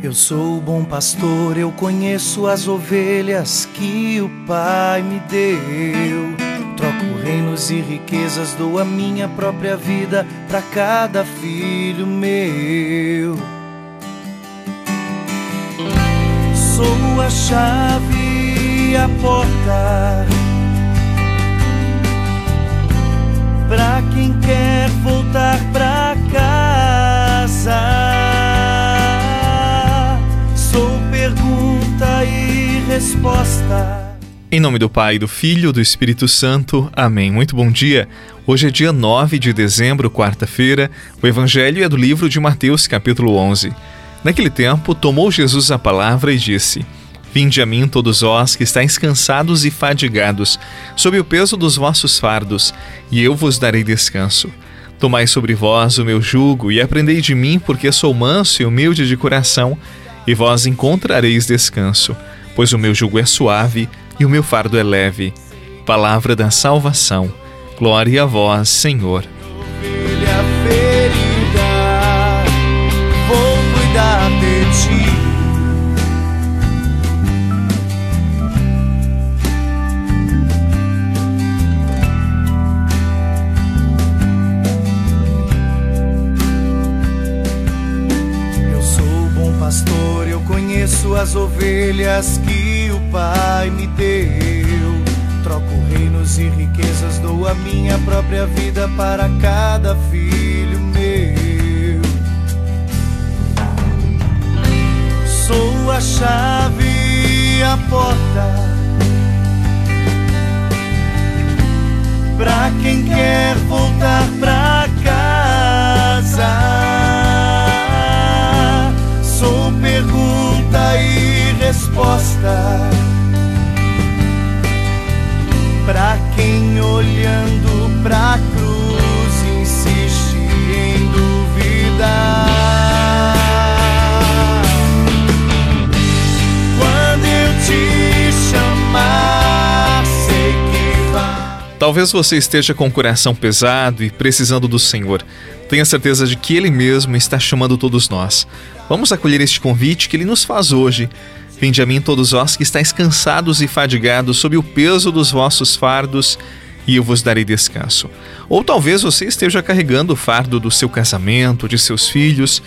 Eu sou o bom pastor, eu conheço as ovelhas que o Pai me deu. Troco reinos e riquezas, dou a minha própria vida para cada filho meu. Sou a chave e a porta. Pra quem quer Em nome do Pai, do Filho e do Espírito Santo. Amém. Muito bom dia. Hoje é dia 9 de dezembro, quarta-feira. O Evangelho é do livro de Mateus, capítulo 11. Naquele tempo, tomou Jesus a palavra e disse: Vinde a mim todos vós que estáis cansados e fadigados, sob o peso dos vossos fardos, e eu vos darei descanso. Tomai sobre vós o meu jugo e aprendei de mim, porque sou manso e humilde de coração, e vós encontrareis descanso pois o meu jugo é suave e o meu fardo é leve. Palavra da salvação. Glória a vós, Senhor. Pastor, eu conheço as ovelhas que o Pai me deu. Troco reinos e riquezas, dou a minha própria vida para cada filho meu. Sou a chave a porta. Pra quem quer voltar pra Talvez você esteja com o coração pesado e precisando do Senhor. Tenha certeza de que Ele mesmo está chamando todos nós. Vamos acolher este convite que Ele nos faz hoje. Vinde a mim todos vós que estáis cansados e fadigados sob o peso dos vossos fardos, e eu vos darei descanso. Ou talvez você esteja carregando o fardo do seu casamento, de seus filhos,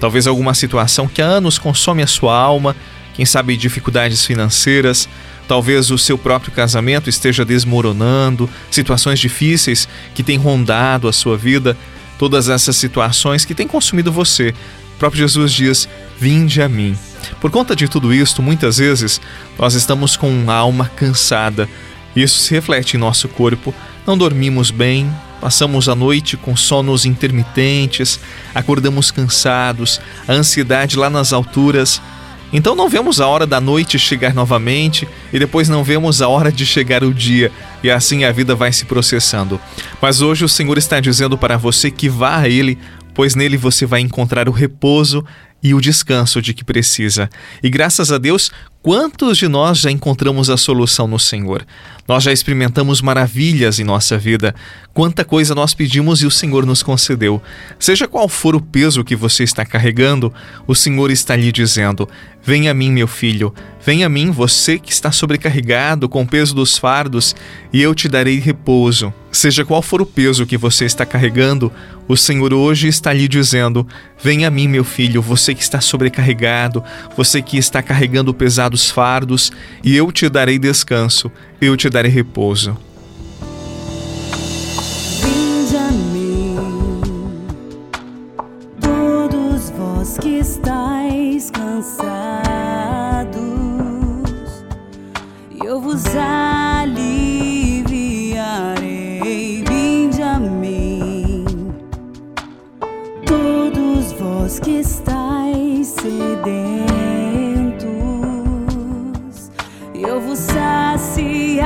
talvez alguma situação que há anos consome a sua alma, quem sabe dificuldades financeiras, talvez o seu próprio casamento esteja desmoronando, situações difíceis que têm rondado a sua vida todas essas situações que têm consumido você. O próprio Jesus diz: Vinde a mim. Por conta de tudo isto, muitas vezes nós estamos com a alma cansada. Isso se reflete em nosso corpo. Não dormimos bem, passamos a noite com sonos intermitentes, acordamos cansados, a ansiedade lá nas alturas. Então não vemos a hora da noite chegar novamente e depois não vemos a hora de chegar o dia, e assim a vida vai se processando. Mas hoje o Senhor está dizendo para você que vá a Ele, pois nele você vai encontrar o repouso e o descanso de que precisa. E graças a Deus, quantos de nós já encontramos a solução no Senhor? Nós já experimentamos maravilhas em nossa vida. Quanta coisa nós pedimos e o Senhor nos concedeu. Seja qual for o peso que você está carregando, o Senhor está lhe dizendo: Venha a mim, meu filho, venha a mim, você que está sobrecarregado com o peso dos fardos, e eu te darei repouso. Seja qual for o peso que você está carregando, o Senhor hoje está lhe dizendo: Venha a mim, meu filho, você que está sobrecarregado, você que está carregando pesados fardos, e eu te darei descanso, eu te darei repouso. Vinde a mim, todos vós que estáis cansados, eu vos aliviarei. Vinde a mim, todos vós que estáis sedentos, eu vos saciarei.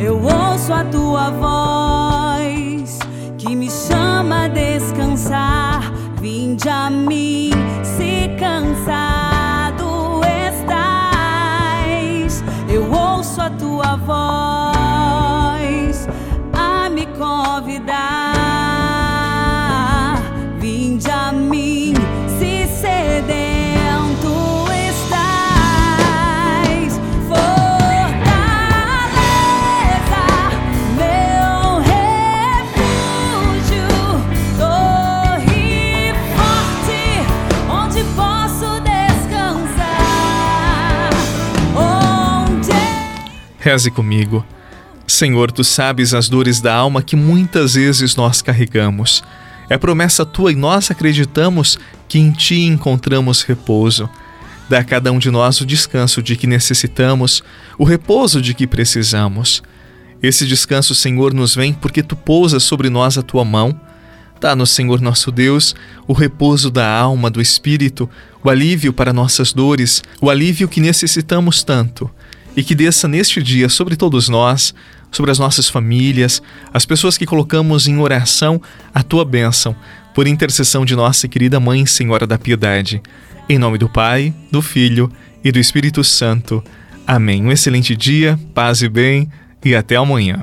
Eu ouço a tua voz que me chama a descansar. Vinde a mim, se cansado estás. Eu ouço a tua voz a me convidar. Reze comigo. Senhor, tu sabes as dores da alma que muitas vezes nós carregamos. É promessa tua e nós acreditamos que em ti encontramos repouso. Dá a cada um de nós o descanso de que necessitamos, o repouso de que precisamos. Esse descanso, Senhor, nos vem porque tu pousas sobre nós a tua mão. Dá-nos, Senhor nosso Deus, o repouso da alma, do espírito, o alívio para nossas dores, o alívio que necessitamos tanto. E que desça neste dia sobre todos nós, sobre as nossas famílias, as pessoas que colocamos em oração a tua bênção, por intercessão de nossa querida Mãe Senhora da Piedade. Em nome do Pai, do Filho e do Espírito Santo. Amém. Um excelente dia, paz e bem, e até amanhã.